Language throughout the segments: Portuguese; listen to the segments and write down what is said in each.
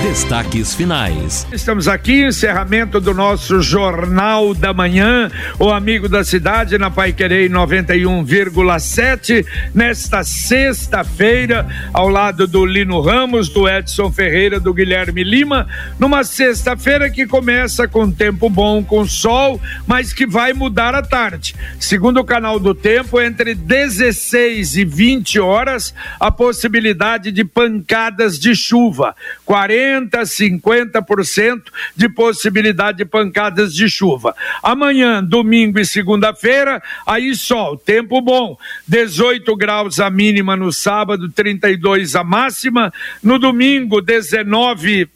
Destaques finais. Estamos aqui, encerramento do nosso Jornal da Manhã, o amigo da cidade na Pai Querer 91,7, nesta sexta-feira, ao lado do Lino Ramos, do Edson Ferreira, do Guilherme Lima, numa sexta-feira que começa com tempo bom, com sol, mas que vai mudar à tarde. Segundo o canal do tempo, entre 16 e 20 horas, a possibilidade de pancadas de chuva. 40 40%, 50% de possibilidade de pancadas de chuva. Amanhã, domingo e segunda-feira, aí sol, tempo bom. 18 graus a mínima no sábado, 32 a máxima. No domingo, 19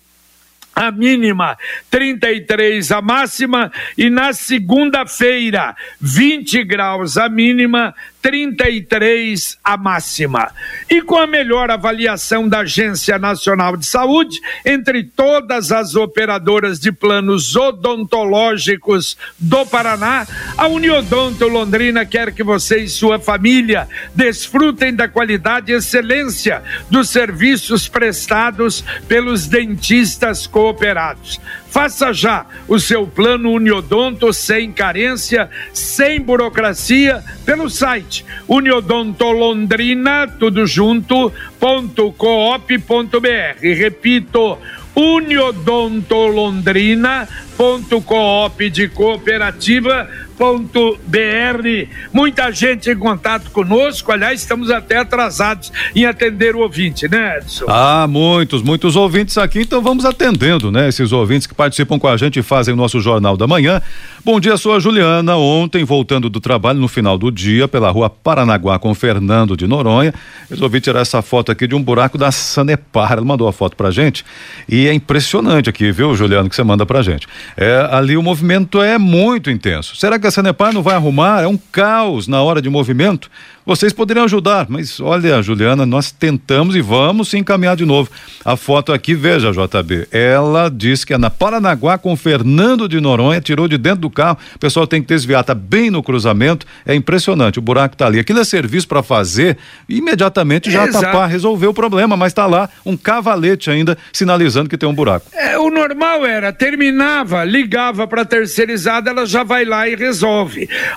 a mínima 33 a máxima e na segunda-feira 20 graus a mínima 33 a máxima. E com a melhor avaliação da Agência Nacional de Saúde, entre todas as operadoras de planos odontológicos do Paraná, a Uniodonto Londrina quer que você e sua família desfrutem da qualidade e excelência dos serviços prestados pelos dentistas cooperados. Faça já o seu plano Uniodonto sem carência, sem burocracia, pelo site uniodontolondrina, tudo junto, ponto coop ponto br. Repito, uniodontolondrina.coop de cooperativa br Muita gente em contato conosco, aliás, estamos até atrasados em atender o ouvinte, né, Edson? Ah, muitos, muitos ouvintes aqui, então vamos atendendo, né? Esses ouvintes que participam com a gente e fazem o nosso Jornal da Manhã. Bom dia, sou a Juliana. Ontem, voltando do trabalho, no final do dia, pela rua Paranaguá com Fernando de Noronha, resolvi tirar essa foto aqui de um buraco da Sanepar. Ela mandou a foto pra gente e é impressionante aqui, viu, Juliano, que você manda pra gente. É, ali o movimento é muito intenso. Será que que a Sanepar não vai arrumar, é um caos na hora de movimento. Vocês poderiam ajudar, mas olha, Juliana, nós tentamos e vamos se encaminhar de novo. A foto aqui, veja, JB, ela disse que é na Paranaguá com Fernando de Noronha, tirou de dentro do carro, o pessoal tem que desviar, tá bem no cruzamento, é impressionante, o buraco tá ali. Aquilo é serviço para fazer, imediatamente já Exato. tapar, resolver o problema, mas tá lá um cavalete ainda sinalizando que tem um buraco. É, o normal era, terminava, ligava para terceirizada, ela já vai lá e resolve.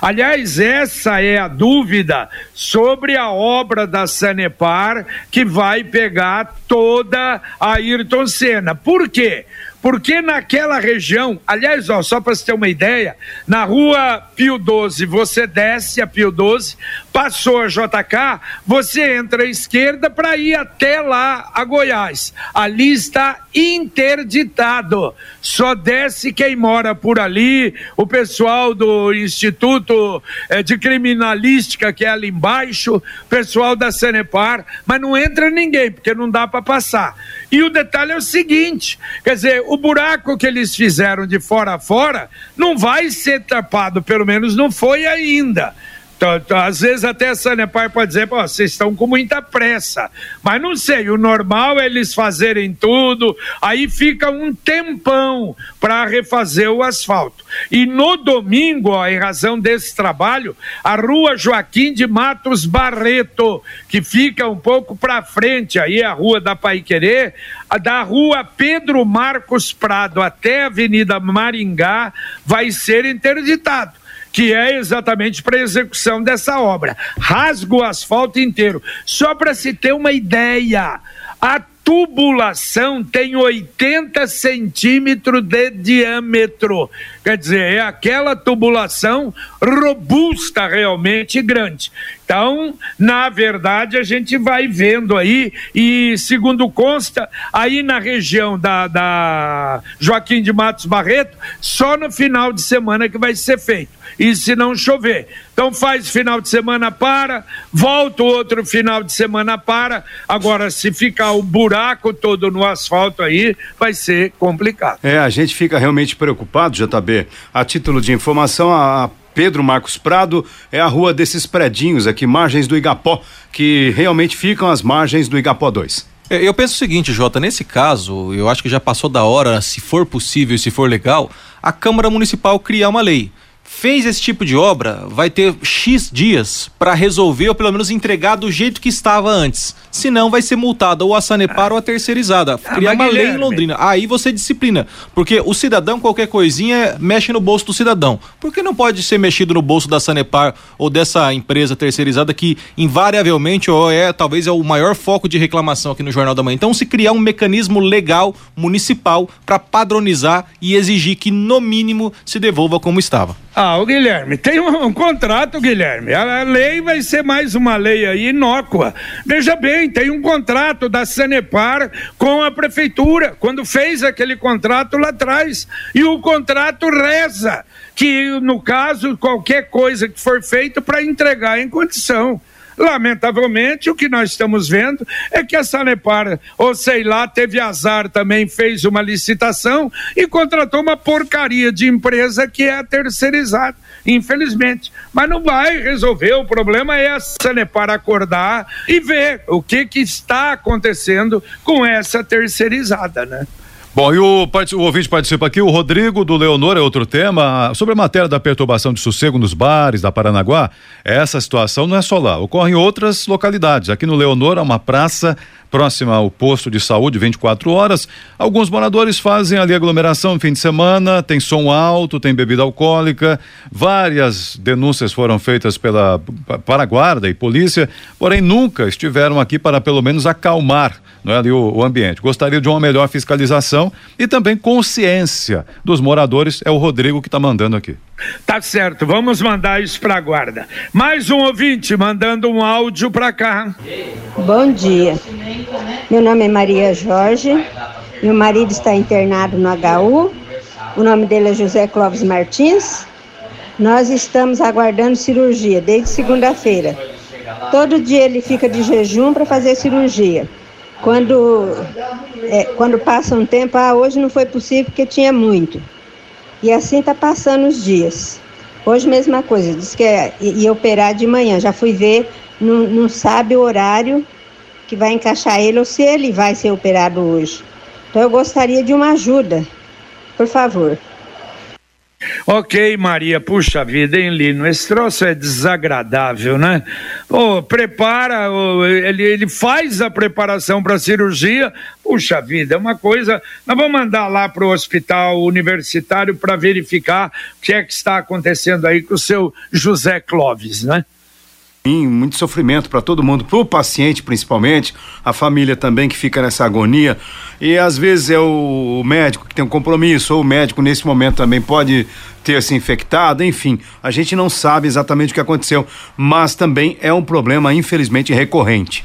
Aliás, essa é a dúvida sobre a obra da Sanepar que vai pegar toda a Ayrton Senna. Por quê? Porque naquela região, aliás, ó, só para você ter uma ideia, na rua Pio 12, você desce a Pio 12, passou a JK, você entra à esquerda para ir até lá a Goiás. Ali está interditado. Só desce quem mora por ali, o pessoal do Instituto eh, de Criminalística, que é ali embaixo, pessoal da Sanepar, mas não entra ninguém, porque não dá para passar. E o detalhe é o seguinte: quer dizer, o buraco que eles fizeram de fora a fora não vai ser tapado, pelo menos não foi ainda. Então, então, às vezes até a Sanepar pode dizer, vocês estão com muita pressa. Mas não sei, o normal é eles fazerem tudo, aí fica um tempão para refazer o asfalto. E no domingo, ó, em razão desse trabalho, a rua Joaquim de Matos Barreto, que fica um pouco para frente, aí a rua da Paiquerê, da rua Pedro Marcos Prado até a Avenida Maringá, vai ser interditado que é exatamente para execução dessa obra. Rasga o asfalto inteiro. Só para se ter uma ideia, a tubulação tem 80 centímetros de diâmetro. Quer dizer, é aquela tubulação robusta realmente grande. Então, na verdade, a gente vai vendo aí, e segundo consta, aí na região da, da Joaquim de Matos Barreto, só no final de semana que vai ser feito. E se não chover. Então faz final de semana para, volta o outro final de semana para. Agora, se ficar o buraco todo no asfalto aí, vai ser complicado. É, a gente fica realmente preocupado, JB. A título de informação, a Pedro Marcos Prado é a rua desses predinhos aqui, margens do Igapó, que realmente ficam às margens do Igapó 2. É, eu penso o seguinte, Jota, nesse caso, eu acho que já passou da hora, se for possível, se for legal, a Câmara Municipal criar uma lei fez esse tipo de obra, vai ter X dias para resolver ou pelo menos entregar do jeito que estava antes. Senão vai ser multada ou a Sanepar ah. ou a terceirizada. Ah, Criar uma lei em Londrina. Aí você disciplina. Porque o cidadão, qualquer coisinha, mexe no bolso do cidadão. Por que não pode ser mexido no bolso da Sanepar ou dessa empresa terceirizada que invariavelmente ou é talvez é o maior foco de reclamação aqui no Jornal da Manhã? Então se criar um mecanismo legal municipal para padronizar e exigir que no mínimo se devolva como estava. Ah, o Guilherme, tem um, um, contrato, Guilherme. A, lei vai ser mais uma lei aí inócua. Veja bem, tem um contrato da Sanepar com a prefeitura, quando fez aquele contrato lá atrás. E o contrato reza que, no caso, qualquer coisa que for feito para entregar em condição. Lamentavelmente, o que nós estamos vendo é que a Sanepar, ou sei lá, teve azar também, fez uma licitação e contratou uma porcaria de empresa que é terceirizada, infelizmente. Mas não vai resolver, o problema é a Sanepar acordar e ver o que, que está acontecendo com essa terceirizada, né? Bom, e o, o ouvinte participa aqui, o Rodrigo do Leonor é outro tema. Sobre a matéria da perturbação de sossego nos bares da Paranaguá, essa situação não é só lá, ocorre em outras localidades. Aqui no Leonor há uma praça próxima ao posto de saúde 24 horas. Alguns moradores fazem ali aglomeração no fim de semana, tem som alto, tem bebida alcoólica. Várias denúncias foram feitas pela para a guarda e polícia, porém nunca estiveram aqui para pelo menos acalmar não é, ali o, o ambiente. Gostaria de uma melhor fiscalização e também consciência dos moradores. É o Rodrigo que está mandando aqui. Tá certo, vamos mandar isso para a guarda. Mais um ouvinte mandando um áudio para cá. Bom dia. Meu nome é Maria Jorge. Meu marido está internado no HU. O nome dele é José Clóvis Martins. Nós estamos aguardando cirurgia desde segunda-feira. Todo dia ele fica de jejum para fazer cirurgia. Quando, é, quando passa um tempo, ah, hoje não foi possível porque tinha muito. E assim está passando os dias. Hoje mesma coisa, disse que é, ia operar de manhã. Já fui ver, não, não sabe o horário que vai encaixar ele ou se ele vai ser operado hoje. Então eu gostaria de uma ajuda, por favor. Ok, Maria, puxa vida, hein, Lino? Esse troço é desagradável, né? Oh, prepara, oh, ele, ele faz a preparação para a cirurgia, puxa vida, é uma coisa. Nós vamos mandar lá para o hospital universitário para verificar o que é que está acontecendo aí com o seu José Clóvis, né? Muito sofrimento para todo mundo, para o paciente principalmente, a família também que fica nessa agonia. E às vezes é o médico que tem um compromisso, ou o médico nesse momento também pode ter se infectado, enfim, a gente não sabe exatamente o que aconteceu, mas também é um problema, infelizmente, recorrente.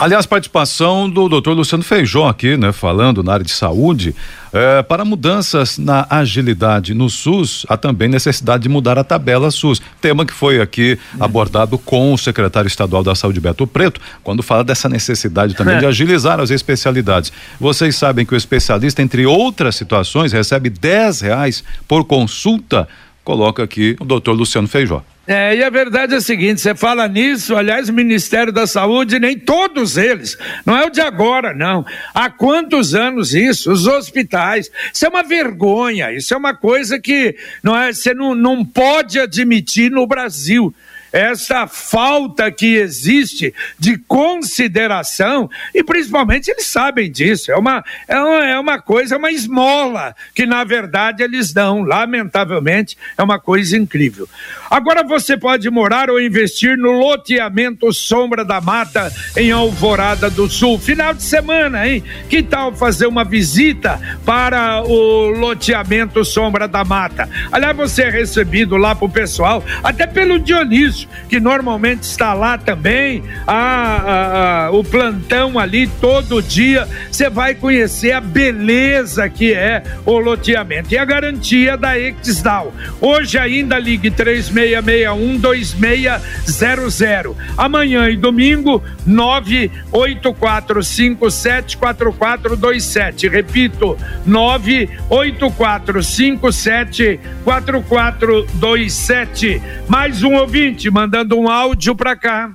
Aliás, participação do doutor Luciano Feijó aqui, né, falando na área de saúde. É, para mudanças na agilidade no SUS, há também necessidade de mudar a tabela SUS. Tema que foi aqui abordado com o secretário estadual da Saúde, Beto Preto, quando fala dessa necessidade também de agilizar as especialidades. Vocês sabem que o especialista, entre outras situações, recebe 10 reais por consulta. Coloca aqui o doutor Luciano Feijó. É, e a verdade é a seguinte: você fala nisso, aliás, o Ministério da Saúde, nem todos eles, não é o de agora, não. Há quantos anos isso? Os hospitais. Isso é uma vergonha, isso é uma coisa que não é, você não, não pode admitir no Brasil essa falta que existe de consideração, e principalmente eles sabem disso, é uma, é uma, é uma coisa, é uma esmola que na verdade eles dão, lamentavelmente, é uma coisa incrível. Agora você pode morar ou investir no loteamento Sombra da Mata em Alvorada do Sul. Final de semana, hein? Que tal fazer uma visita para o loteamento Sombra da Mata? Aliás, você é recebido lá pro pessoal, até pelo Dionísio, que normalmente está lá também, a, a, a, o plantão ali todo dia. Você vai conhecer a beleza que é o loteamento e a garantia da Exdal. Hoje ainda ligue 36 36612600. Amanhã e domingo, 984574427. Repito, 984574427. Mais um ouvinte mandando um áudio para cá.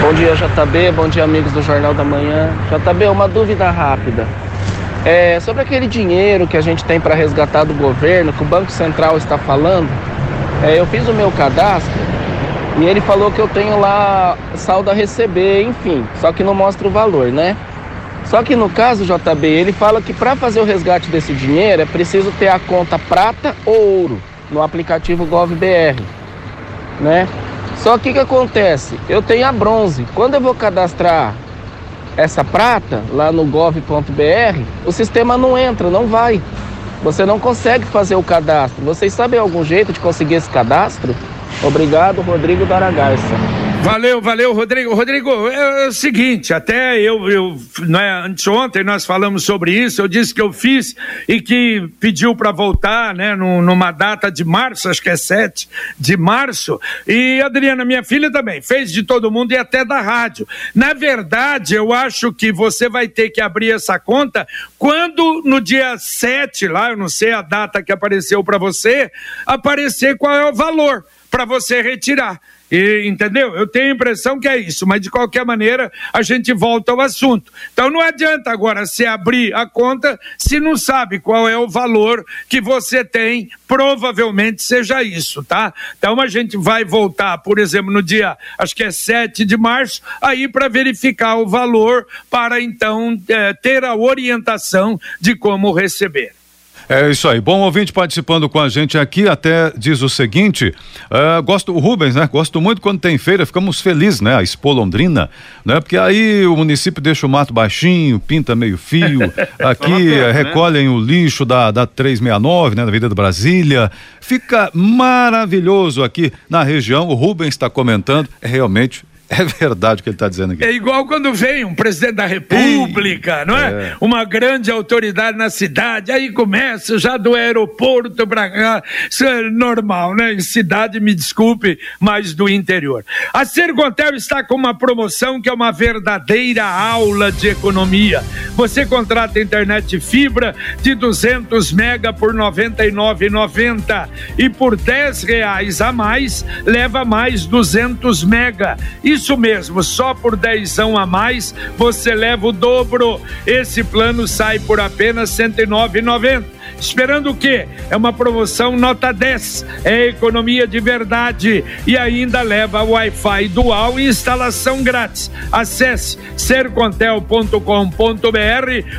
Bom dia, JB. Bom dia, amigos do Jornal da Manhã. JB, uma dúvida rápida. É, sobre aquele dinheiro que a gente tem para resgatar do governo, que o Banco Central está falando, é, eu fiz o meu cadastro e ele falou que eu tenho lá saldo a receber, enfim, só que não mostra o valor, né? Só que no caso, JB, ele fala que para fazer o resgate desse dinheiro é preciso ter a conta prata ou ouro no aplicativo GovBR, né? Só que o que acontece? Eu tenho a bronze. Quando eu vou cadastrar essa prata lá no gov.br, o sistema não entra, não vai. Você não consegue fazer o cadastro. Vocês sabem algum jeito de conseguir esse cadastro? Obrigado, Rodrigo Daragarça. Valeu, valeu, Rodrigo. Rodrigo, é, é, o seguinte, até eu, eu né, anteontem nós falamos sobre isso, eu disse que eu fiz e que pediu para voltar, né, numa data de março, acho que é 7 de março, e Adriana, minha filha também, fez de todo mundo e até da rádio. Na verdade, eu acho que você vai ter que abrir essa conta quando no dia 7, lá, eu não sei a data que apareceu para você, aparecer qual é o valor para você retirar. E, entendeu? Eu tenho a impressão que é isso, mas de qualquer maneira a gente volta ao assunto. Então não adianta agora se abrir a conta se não sabe qual é o valor que você tem, provavelmente seja isso, tá? Então a gente vai voltar, por exemplo, no dia, acho que é 7 de março, aí para verificar o valor, para então é, ter a orientação de como receber. É isso aí. Bom ouvinte participando com a gente aqui, até diz o seguinte: uh, gosto, o Rubens, né? Gosto muito quando tem feira, ficamos felizes, né? A Expo Londrina, né? Porque aí o município deixa o mato baixinho, pinta meio fio, aqui né? recolhem né? o lixo da, da 369, né? Da Vida de Brasília. Fica maravilhoso aqui na região. O Rubens está comentando, é realmente é verdade o que ele está dizendo aqui. É igual quando vem um presidente da República, Ei, não é? é? Uma grande autoridade na cidade, aí começa já do aeroporto para cá. Isso é normal, né? Em cidade, me desculpe, mas do interior. A Sercontel está com uma promoção que é uma verdadeira aula de economia. Você contrata internet fibra de 200 mega por R$ 99,90 e por 10 reais a mais leva mais 200 mega. E isso mesmo, só por dezão a mais você leva o dobro. Esse plano sai por apenas R$ 109,90. Esperando o quê? É uma promoção nota 10, é economia de verdade e ainda leva Wi-Fi dual e instalação grátis. Acesse sercontel.com.br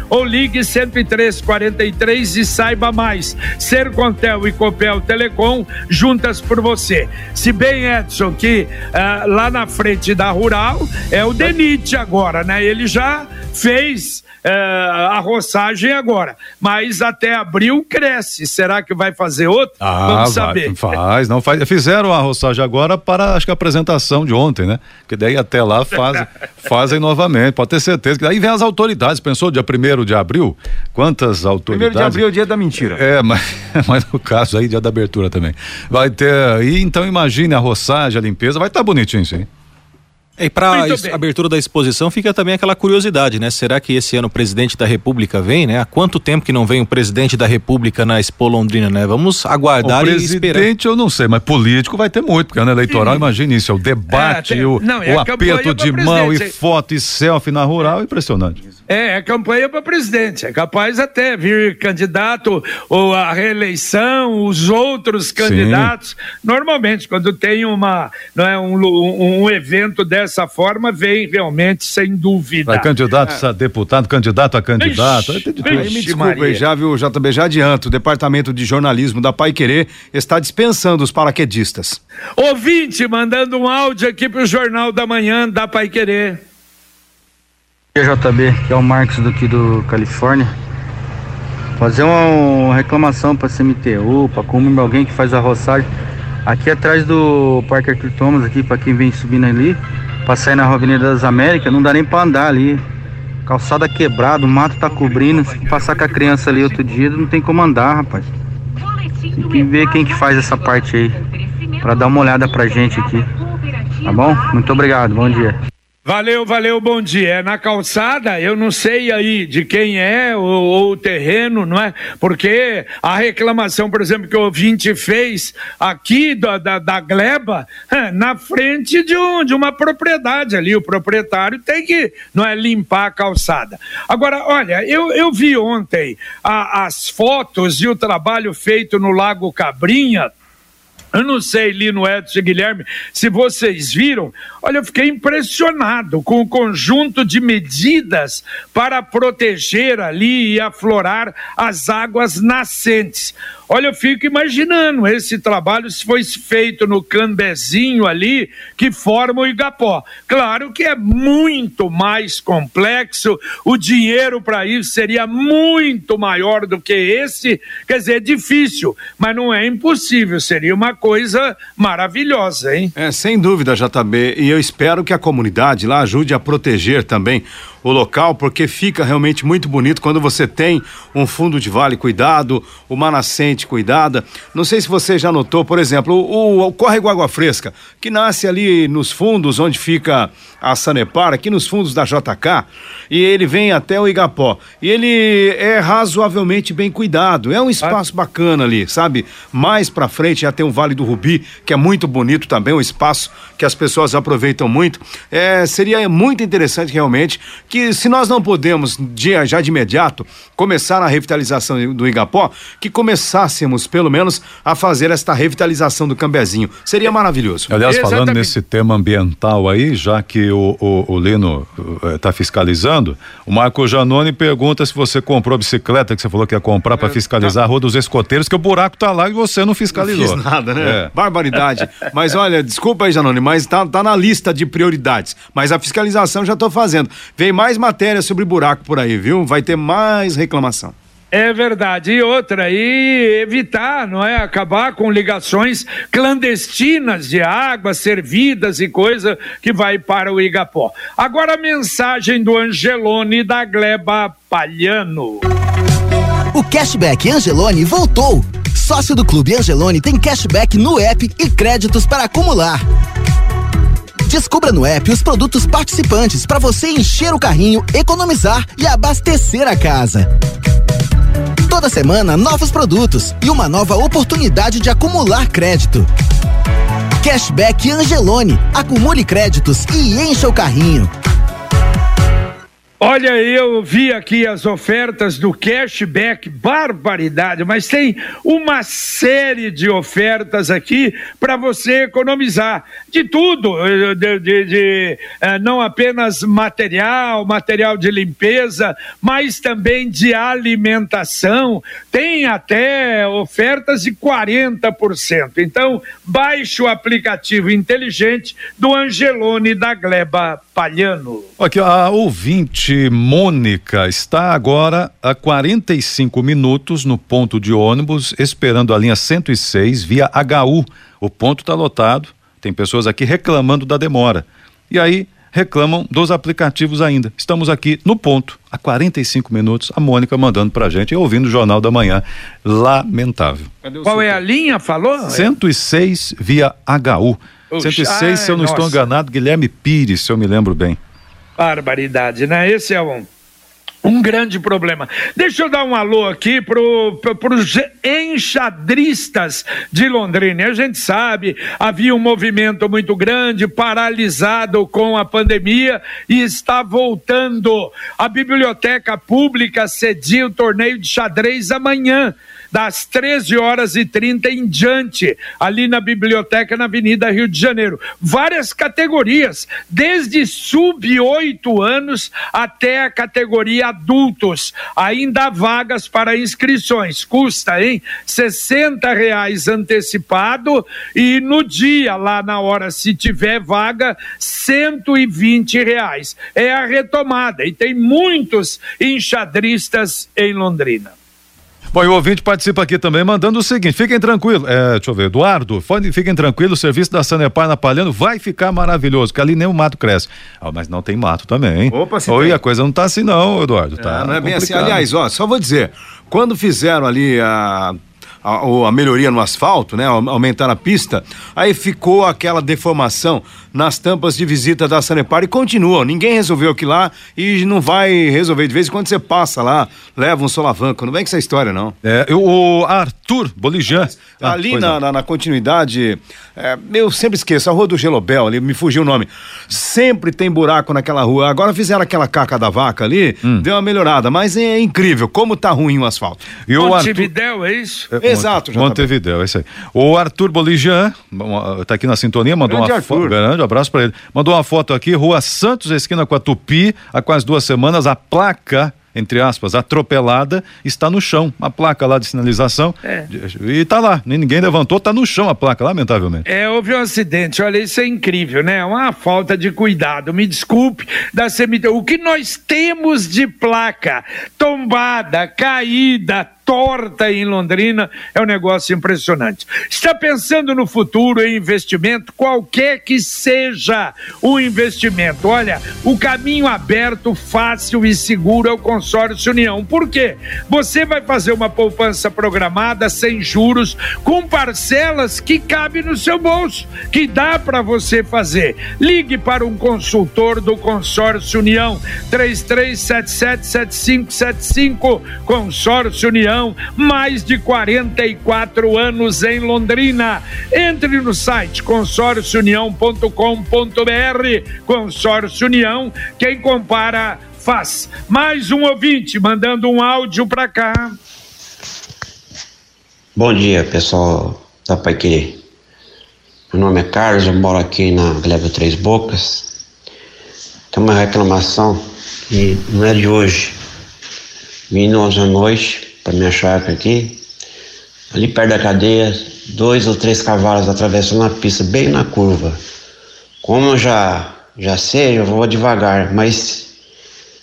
ou ligue 10343 e saiba mais. Sercontel e Copel Telecom juntas por você. Se bem Edson que uh, lá na frente da Rural é o Denite agora, né? Ele já fez uh, a roçagem agora, mas até abril abril cresce. Será que vai fazer outro? Ah, Vamos saber. Vai, faz, não faz. Fizeram a roçagem agora para acho que a apresentação de ontem, né? Que daí até lá fazem, fazem novamente. Pode ter certeza. Aí vem as autoridades. Pensou dia primeiro de abril? Quantas autoridades? Primeiro de abril é o dia da mentira. É, mas, mas no caso aí dia da abertura também. Vai ter. E então imagine a roçagem, a limpeza, vai estar tá bonitinho, sim. E para a abertura da exposição fica também aquela curiosidade, né? Será que esse ano o presidente da República vem, né? Há quanto tempo que não vem o presidente da República na Expo Londrina, né? Vamos aguardar o e esperar. Presidente eu não sei, mas político vai ter muito, porque ano eleitoral, Sim. imagine isso, é o debate, é, tem, o, não, é o aperto de mão e foto e selfie na rural, impressionante. É, é campanha para presidente. É capaz até vir candidato ou a reeleição, os outros candidatos. Sim. Normalmente, quando tem uma, não é, um, um evento dessa forma, vem realmente sem dúvida. Vai candidato é. a deputado, candidato a candidato. Vixe, vixe, me desculpe, Maria. já viu, JB, já adianto, o Departamento de Jornalismo da Pai Querer está dispensando os paraquedistas. Ouvinte, mandando um áudio aqui para o Jornal da Manhã da Pai Querer. JB, que é o Marcos daqui do Califórnia. Fazer uma, reclamação para CMTU, para como alguém que faz a roçagem. Aqui atrás do Parque Arthur Thomas, aqui para quem vem subindo ali, para sair na Avenida das Américas, não dá nem para andar ali. Calçada quebrada, o mato tá cobrindo. Se passar com a criança ali outro dia, não tem como andar, rapaz. Tem que ver quem que faz essa parte aí, para dar uma olhada pra gente aqui. Tá bom? Muito obrigado, bom dia. Valeu, valeu, bom dia. É na calçada, eu não sei aí de quem é ou, o terreno, não é? Porque a reclamação, por exemplo, que o ouvinte fez aqui da, da, da Gleba, é, na frente de, um, de uma propriedade ali. O proprietário tem que, não é, limpar a calçada. Agora, olha, eu, eu vi ontem a, as fotos e o trabalho feito no Lago Cabrinha eu não sei, Lino Edson e Guilherme, se vocês viram, olha, eu fiquei impressionado com o conjunto de medidas para proteger ali e aflorar as águas nascentes. Olha, eu fico imaginando esse trabalho se foi feito no Cambezinho ali, que forma o Igapó. Claro que é muito mais complexo, o dinheiro para isso seria muito maior do que esse. Quer dizer, é difícil, mas não é impossível, seria uma coisa maravilhosa, hein? É, sem dúvida, JB. E eu espero que a comunidade lá ajude a proteger também o local, porque fica realmente muito bonito quando você tem um fundo de vale cuidado, uma nascente cuidada. Não sei se você já notou, por exemplo, o, o córrego Água Fresca, que nasce ali nos fundos onde fica a Sanepar, aqui nos fundos da JK, e ele vem até o Igapó. E ele é razoavelmente bem cuidado. É um espaço bacana ali, sabe? Mais para frente já tem o Vale do Rubi, que é muito bonito também, um espaço que as pessoas aproveitam muito. É, seria muito interessante realmente que se nós não podemos dia, já de imediato começar a revitalização do Igapó, que começássemos pelo menos a fazer esta revitalização do Cambezinho. Seria maravilhoso. Aliás, Exatamente. falando nesse tema ambiental aí, já que o, o, o Lino está eh, fiscalizando, o Marco Janone pergunta se você comprou a bicicleta que você falou que ia comprar para é, fiscalizar tá. a rua dos escoteiros, que o buraco tá lá e você não fiscalizou. Não fiz nada, né? É. Barbaridade. mas olha, desculpa aí, Janone, mas tá, tá na lista de prioridades. Mas a fiscalização já estou fazendo. Vem mais matéria sobre buraco por aí, viu? Vai ter mais reclamação. É verdade. E outra, e evitar, não é? Acabar com ligações clandestinas de água, servidas e coisa que vai para o Igapó. Agora a mensagem do Angelone da Gleba Palhano. O cashback Angelone voltou. Sócio do Clube Angelone tem cashback no app e créditos para acumular. Descubra no app os produtos participantes para você encher o carrinho, economizar e abastecer a casa. Toda semana, novos produtos e uma nova oportunidade de acumular crédito. Cashback Angelone. Acumule créditos e encha o carrinho. Olha, eu vi aqui as ofertas do cashback, barbaridade, mas tem uma série de ofertas aqui para você economizar de tudo, eh, de, de, de, eh, não apenas material, material de limpeza, mas também de alimentação. Tem até ofertas de 40%. Então, baixe o aplicativo inteligente do Angelone da Gleba Palhano. Aqui, a ouvinte Mônica está agora a 45 minutos no ponto de ônibus, esperando a linha 106 via HU. O ponto está lotado, tem pessoas aqui reclamando da demora. E aí reclamam dos aplicativos ainda. Estamos aqui no ponto, há 45 minutos, a Mônica mandando pra gente e ouvindo o Jornal da Manhã. Lamentável. Qual é a linha, falou? 106 via HU. 106, se eu não nossa. estou enganado, Guilherme Pires, se eu me lembro bem. Barbaridade, né? Esse é um um grande problema. Deixa eu dar um alô aqui para os enxadristas de Londrina. A gente sabe, havia um movimento muito grande, paralisado com a pandemia e está voltando. A Biblioteca Pública cedia o torneio de xadrez amanhã das 13 horas e 30 em diante, ali na biblioteca na Avenida Rio de Janeiro. Várias categorias, desde sub 8 anos até a categoria adultos. Ainda há vagas para inscrições. Custa, hein? 60 reais antecipado e no dia, lá na hora, se tiver vaga, 120 reais. É a retomada e tem muitos enxadristas em Londrina. Bom, e o ouvinte participa aqui também mandando o seguinte: fiquem tranquilos, é, deixa eu ver, Eduardo, fiquem tranquilos, o serviço da Sanepar na Palhano vai ficar maravilhoso, que ali nem o mato cresce. Ah, mas não tem mato também, hein? Opa, se Oi, a coisa não tá assim não, Eduardo, tá? É, não é bem assim. Aliás, ó, só vou dizer, quando fizeram ali a a, a melhoria no asfalto, né? Aumentar a pista, aí ficou aquela deformação nas tampas de visita da Sanepar e continua. Ninguém resolveu aquilo lá e não vai resolver. De vez em quando você passa lá, leva um solavanco. Não vem com essa história, não. É, o Arthur Bolijan. Ah, ali na, na, na, continuidade, é, eu sempre esqueço, a rua do Gelobel, ali me fugiu o nome. Sempre tem buraco naquela rua. Agora fizeram aquela caca da vaca ali, hum. deu uma melhorada, mas é incrível como tá ruim o asfalto. E o Montevidéu, Arthur... é isso? É, Exato, Montevidéu, é isso aí. O Arthur Bolijan, tá aqui na sintonia, mandou grande uma foto. Grande abraço para ele. Mandou uma foto aqui, Rua Santos, esquina com a Tupi, há quase duas semanas, a placa entre aspas, atropelada, está no chão. A placa lá de sinalização. É. E está lá. Ninguém levantou, está no chão a placa, lamentavelmente. É, houve um acidente. Olha, isso é incrível, né? Uma falta de cuidado. Me desculpe da CMT. O que nós temos de placa tombada, caída, torta em Londrina, é um negócio impressionante. Está pensando no futuro em investimento, qualquer que seja o investimento. Olha, o caminho aberto, fácil e seguro é o consórcio União. Por quê? Você vai fazer uma poupança programada sem juros, com parcelas que cabe no seu bolso, que dá para você fazer. Ligue para um consultor do consórcio União, 33777575, consórcio União mais de 44 anos em Londrina. Entre no site consórciounião.com.br. Consórcio União, quem compara faz. Mais um ouvinte mandando um áudio para cá. Bom dia, pessoal da Pai Querer. Meu nome é Carlos, eu moro aqui na Gleba Três Bocas. Tem uma reclamação que não é de hoje. Vindo ontem à noite, para minha chácara aqui. Ali perto da cadeia, dois ou três cavalos atravessando a pista, bem na curva. Como eu já, já sei, eu vou devagar, mas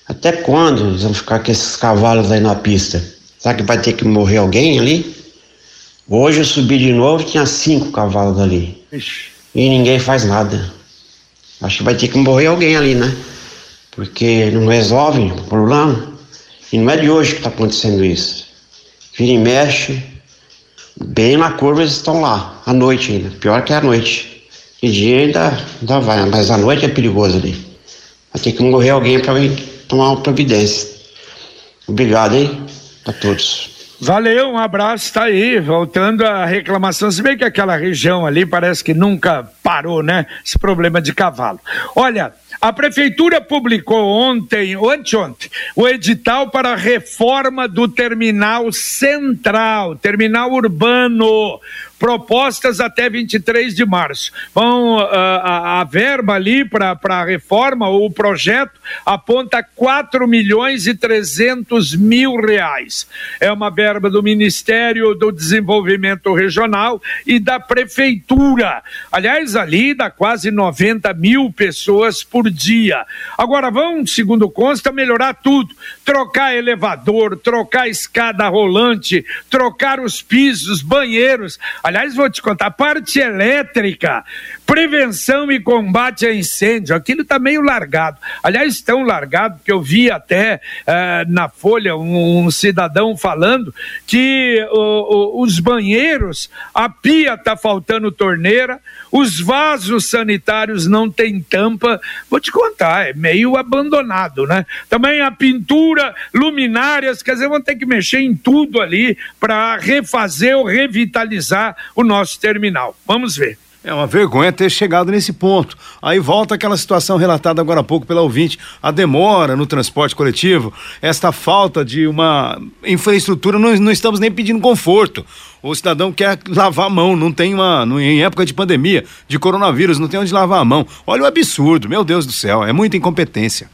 até quando vão ficar com esses cavalos aí na pista? Será que vai ter que morrer alguém ali? Hoje eu subi de novo tinha cinco cavalos ali. Ixi. E ninguém faz nada. Acho que vai ter que morrer alguém ali, né? Porque não resolve o problema. E não é de hoje que está acontecendo isso vira e mexe, bem na curva eles estão lá, à noite ainda, pior que à noite. De dia ainda, ainda vai, mas à noite é perigoso ali. Vai ter que morrer alguém para tomar uma providência. Obrigado, hein, a todos. Valeu, um abraço, tá aí, voltando à reclamação, se bem que aquela região ali parece que nunca parou, né, esse problema de cavalo. Olha, a prefeitura publicou ontem, ou anteontem, o edital para a reforma do terminal central, terminal urbano propostas até 23 de março. Vão, uh, a, a, verba ali para a reforma, ou o projeto, aponta 4 milhões e 300 mil reais. É uma verba do Ministério do Desenvolvimento Regional e da Prefeitura. Aliás, ali dá quase 90 mil pessoas por dia. Agora vão, segundo consta, melhorar tudo: trocar elevador, trocar escada rolante, trocar os pisos, banheiros. Aliás, vou te contar, parte elétrica, prevenção e combate a incêndio, aquilo está meio largado. Aliás, tão largado que eu vi até uh, na Folha um, um, cidadão falando que os banheiros, a pia está faltando torneira, os vasos sanitários não têm tampa. Vou te contar, é meio abandonado, né? Também a pintura, luminárias, quer dizer, vão ter que mexer em tudo ali para refazer ou revitalizar o nosso terminal. Vamos ver. É uma vergonha ter chegado nesse ponto. Aí volta aquela situação relatada agora há pouco pela ouvinte, a demora no transporte coletivo, esta falta de uma infraestrutura, não, não estamos nem pedindo conforto o cidadão quer lavar a mão, não tem uma. em época de pandemia, de coronavírus, não tem onde lavar a mão. Olha o absurdo, meu Deus do céu, é muita incompetência.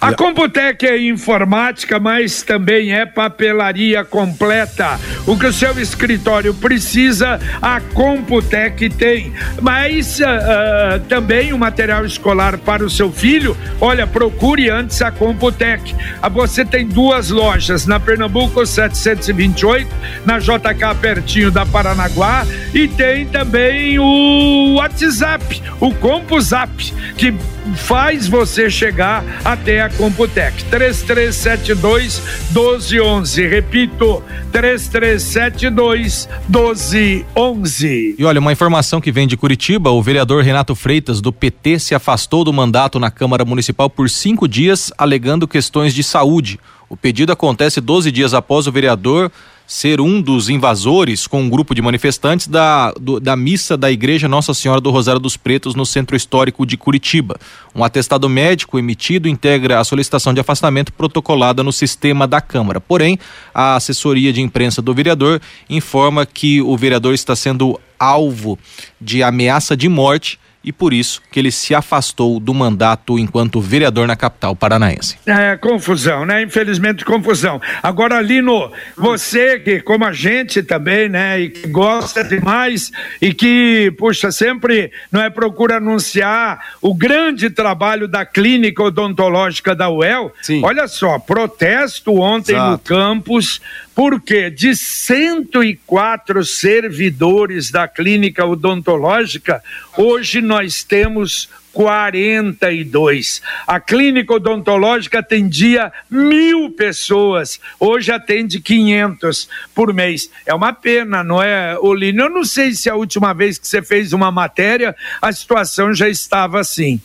A Computec é informática, mas também é papelaria completa. O que o seu escritório precisa, a Computec tem. Mas uh, também o material escolar para o seu filho, olha, procure antes a Computec. Você tem duas lojas, na Pernambuco 728, na JK pertinho da Paranaguá e tem também o WhatsApp, o CompuZap, que faz você chegar até a Computec. 3372 1211. Repito, 3372 1211. E olha, uma informação que vem de Curitiba: o vereador Renato Freitas, do PT, se afastou do mandato na Câmara Municipal por cinco dias, alegando questões de saúde. O pedido acontece 12 dias após o vereador ser um dos invasores com um grupo de manifestantes da, do, da missa da Igreja Nossa Senhora do Rosário dos Pretos no Centro Histórico de Curitiba. Um atestado médico emitido integra a solicitação de afastamento protocolada no sistema da Câmara. Porém, a assessoria de imprensa do vereador informa que o vereador está sendo alvo de ameaça de morte e por isso que ele se afastou do mandato enquanto vereador na capital paranaense. É, confusão, né? Infelizmente, confusão. Agora, Lino, você que, como a gente também, né, e que gosta demais e que, puxa, sempre não é procura anunciar o grande trabalho da clínica odontológica da UEL. Sim. Olha só, protesto ontem Exato. no campus porque de 104 servidores da clínica odontológica, hoje nós temos 42. A clínica odontológica atendia mil pessoas, hoje atende 500 por mês. É uma pena, não é, Olino? Eu não sei se a última vez que você fez uma matéria a situação já estava assim.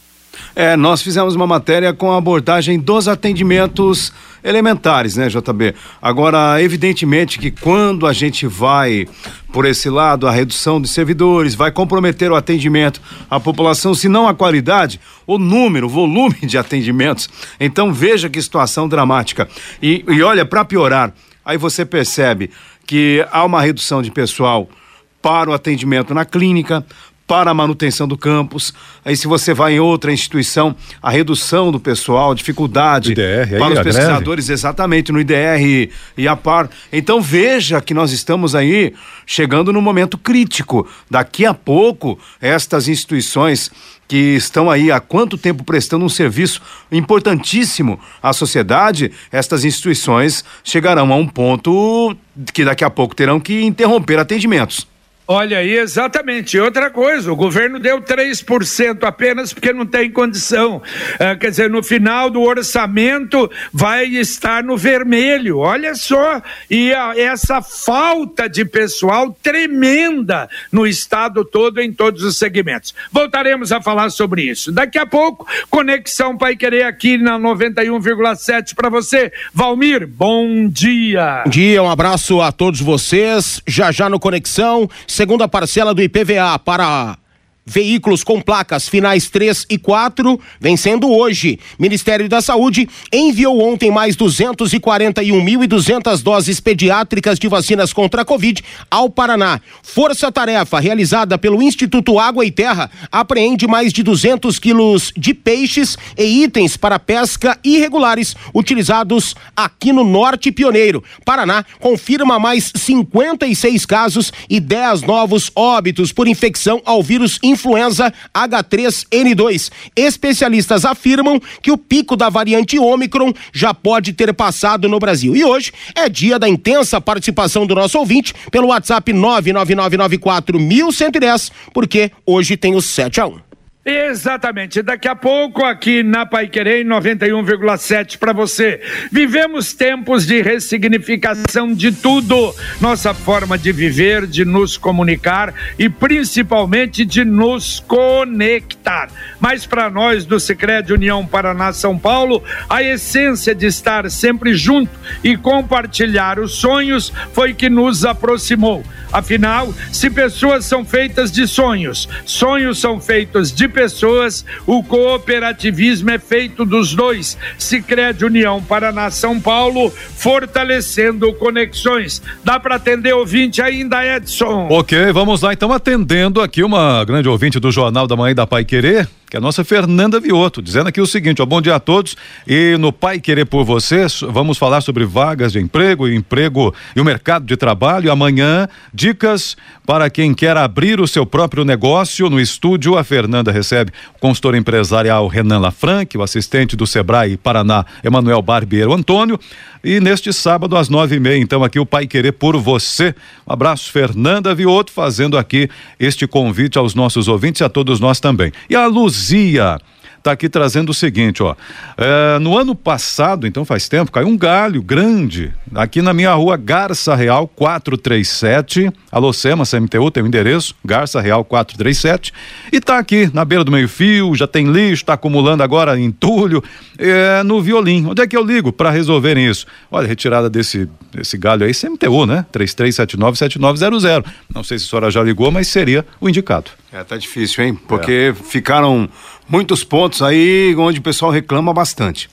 É, nós fizemos uma matéria com a abordagem dos atendimentos elementares, né, JB? Agora, evidentemente que quando a gente vai por esse lado, a redução de servidores vai comprometer o atendimento à população, se não a qualidade, o número, o volume de atendimentos. Então, veja que situação dramática. E, e olha, para piorar, aí você percebe que há uma redução de pessoal para o atendimento na clínica, para a manutenção do campus. Aí, se você vai em outra instituição, a redução do pessoal, dificuldade IDR, para os pesquisadores, greve. exatamente, no IDR e, e a par. Então, veja que nós estamos aí chegando no momento crítico. Daqui a pouco, estas instituições que estão aí há quanto tempo prestando um serviço importantíssimo à sociedade, estas instituições chegarão a um ponto que daqui a pouco terão que interromper atendimentos. Olha aí, exatamente. Outra coisa, o governo deu 3% apenas porque não tem condição. É, quer dizer, no final do orçamento vai estar no vermelho. Olha só. E a, essa falta de pessoal tremenda no estado todo, em todos os segmentos. Voltaremos a falar sobre isso. Daqui a pouco, Conexão Pai Querer aqui na 91,7 para você. Valmir, bom dia. Bom dia, um abraço a todos vocês. Já já no Conexão segunda parcela do IPVA para veículos com placas finais 3 e 4, vencendo hoje. Ministério da Saúde enviou ontem mais 241.200 doses pediátricas de vacinas contra a Covid ao Paraná. Força Tarefa, realizada pelo Instituto Água e Terra, apreende mais de 200 quilos de peixes e itens para pesca irregulares utilizados aqui no Norte Pioneiro. Paraná confirma mais 56 casos e 10 novos óbitos por infecção ao vírus influenza influenza H3N2. Especialistas afirmam que o pico da variante Ômicron já pode ter passado no Brasil. E hoje é dia da intensa participação do nosso ouvinte pelo WhatsApp 999941110, porque hoje tem o 7 a 1. Exatamente. Daqui a pouco, aqui na Paiquerê, 91,7 para você. Vivemos tempos de ressignificação de tudo. Nossa forma de viver, de nos comunicar e principalmente de nos conectar. Mas para nós do Sicredi União Paraná São Paulo, a essência de estar sempre junto e compartilhar os sonhos foi que nos aproximou. Afinal, se pessoas são feitas de sonhos, sonhos são feitos de pessoas, o cooperativismo é feito dos dois. Se crede União Paraná São Paulo, fortalecendo conexões. Dá para atender ouvinte ainda, Edson? Ok, vamos lá então atendendo aqui uma grande ouvinte do Jornal da Manhã da Pai Querer que é a nossa Fernanda Vioto, dizendo aqui o seguinte, ó, bom dia a todos e no Pai Querer por Vocês, vamos falar sobre vagas de emprego e emprego e o mercado de trabalho. Amanhã, dicas para quem quer abrir o seu próprio negócio no estúdio, a Fernanda recebe o consultor empresarial Renan Lafranc, o assistente do Sebrae Paraná, Emanuel Barbeiro Antônio. E neste sábado, às nove e meia, então, aqui o Pai Querer por você. Um abraço, Fernanda Vioto, fazendo aqui este convite aos nossos ouvintes e a todos nós também. E a Luzia está aqui trazendo o seguinte, ó. É, no ano passado, então faz tempo, caiu um galho grande aqui na minha rua Garça Real 437. Alô, Sema, CMTU, tem o endereço, Garça Real 437. E está aqui na beira do meio-fio, já tem lixo, está acumulando agora entulho é, no violim. Onde é que eu ligo para resolverem isso? Olha, retirada desse, desse galho aí, CMTU, né? 33797900. Não sei se a senhora já ligou, mas seria o indicado. É, tá difícil, hein? Porque é. ficaram muitos pontos aí onde o pessoal reclama bastante.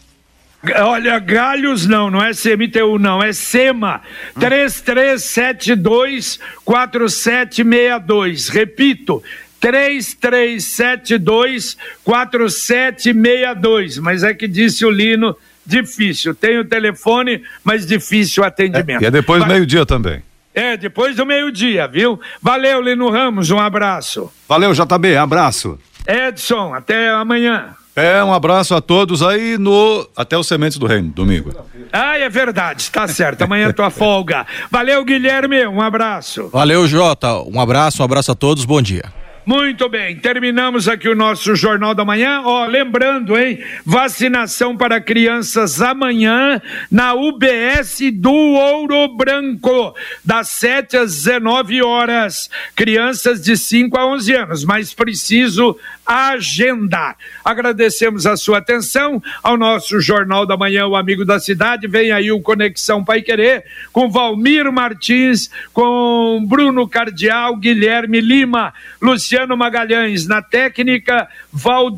Olha, galhos não, não é CMTU não, é SEMA, hum. 3372 4762. Repito, 3372 4762. Mas é que disse o Lino, difícil. Tem o telefone, mas difícil o atendimento. É, e é depois do meio-dia também. É, depois do meio-dia, viu? Valeu, Lino Ramos, um abraço. Valeu, JB, abraço. Edson, até amanhã. É, um abraço a todos aí no até o Sementes do Reino, domingo. Ah, é verdade, tá certo. Amanhã é tua folga. Valeu, Guilherme, um abraço. Valeu, Jota. Um abraço, um abraço a todos, bom dia. Muito bem, terminamos aqui o nosso Jornal da Manhã. Ó, lembrando, hein? Vacinação para crianças amanhã na UBS do Ouro Branco, das 7 às 19 horas. Crianças de 5 a 11 anos, mas preciso agendar. Agradecemos a sua atenção ao nosso Jornal da Manhã, o Amigo da Cidade. Vem aí o Conexão Pai Querer com Valmir Martins, com Bruno Cardial, Guilherme Lima, Luciano Magalhães na técnica,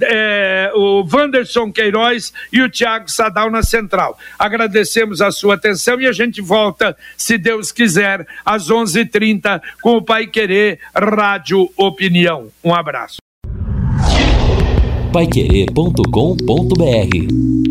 é, o Wanderson Queiroz e o Tiago Sadal na central. Agradecemos a sua atenção e a gente volta, se Deus quiser, às 11:30 com o Pai Querer Rádio Opinião. Um abraço paiquerê.com.br